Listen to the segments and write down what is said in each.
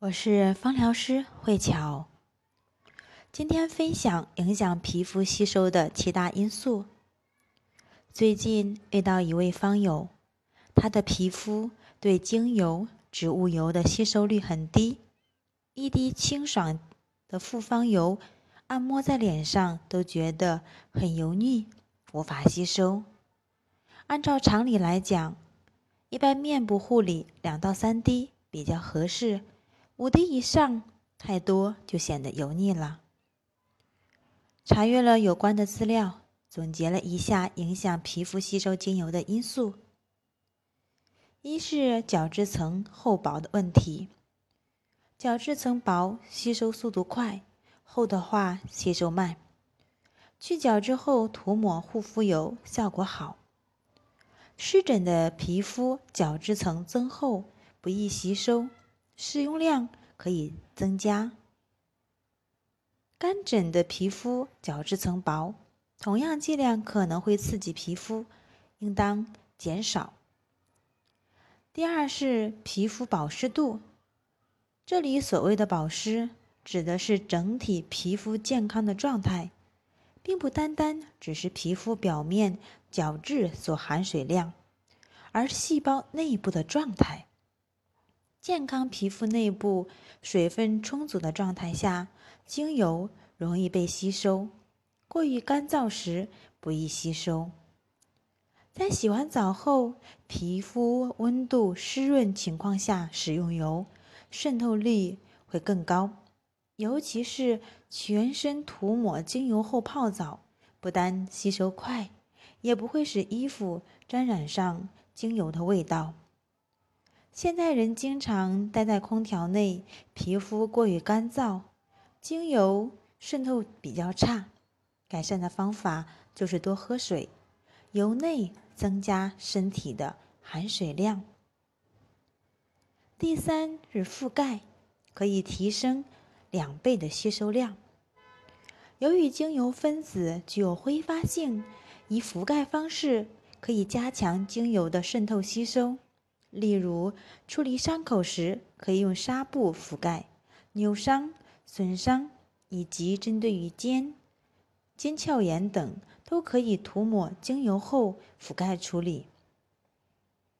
我是芳疗师慧乔，今天分享影响皮肤吸收的七大因素。最近遇到一位方友，他的皮肤对精油、植物油的吸收率很低，一滴清爽的复方油按摩在脸上都觉得很油腻，无法吸收。按照常理来讲，一般面部护理两到三滴比较合适。五滴以上太多就显得油腻了。查阅了有关的资料，总结了一下影响皮肤吸收精油的因素：一是角质层厚薄的问题，角质层薄吸收速度快，厚的话吸收慢。去角质后涂抹护肤油效果好。湿疹的皮肤角质层增厚，不易吸收。使用量可以增加。干疹的皮肤角质层薄，同样剂量可能会刺激皮肤，应当减少。第二是皮肤保湿度，这里所谓的保湿，指的是整体皮肤健康的状态，并不单单只是皮肤表面角质所含水量，而细胞内部的状态。健康皮肤内部水分充足的状态下，精油容易被吸收；过于干燥时不易吸收。在洗完澡后，皮肤温度湿润情况下使用油，渗透力会更高。尤其是全身涂抹精油后泡澡，不但吸收快，也不会使衣服沾染上精油的味道。现代人经常待在空调内，皮肤过于干燥，精油渗透比较差。改善的方法就是多喝水，由内增加身体的含水量。第三是覆盖，可以提升两倍的吸收量。由于精油分子具有挥发性，以覆盖方式可以加强精油的渗透吸收。例如，处理伤口时可以用纱布覆盖；扭伤、损伤以及针对于肩、肩鞘炎等，都可以涂抹精油后覆盖处理。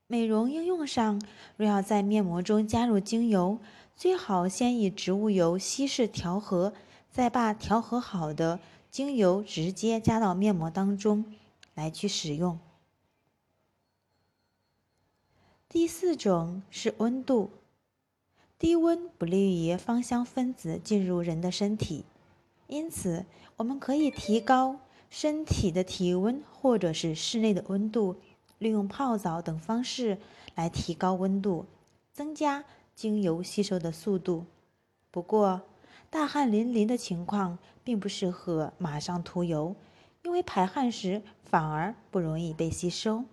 美容应用上，若要在面膜中加入精油，最好先以植物油稀释调和，再把调和好的精油直接加到面膜当中来去使用。第四种是温度，低温不利于芳香分子进入人的身体，因此我们可以提高身体的体温或者是室内的温度，利用泡澡等方式来提高温度，增加精油吸收的速度。不过，大汗淋漓的情况并不适合马上涂油，因为排汗时反而不容易被吸收。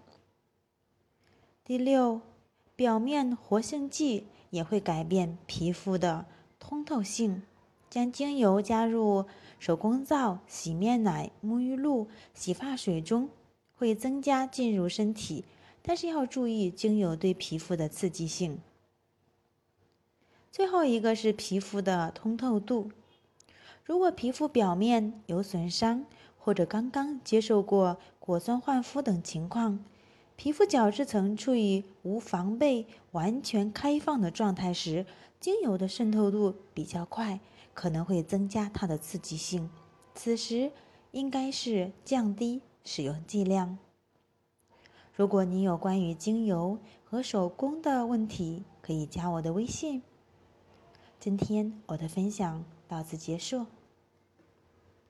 第六，表面活性剂也会改变皮肤的通透性。将精油加入手工皂、洗面奶、沐浴露、洗发水中，会增加进入身体，但是要注意精油对皮肤的刺激性。最后一个是皮肤的通透度。如果皮肤表面有损伤，或者刚刚接受过果酸焕肤等情况。皮肤角质层处于无防备、完全开放的状态时，精油的渗透度比较快，可能会增加它的刺激性。此时应该是降低使用剂量。如果你有关于精油和手工的问题，可以加我的微信。今天我的分享到此结束。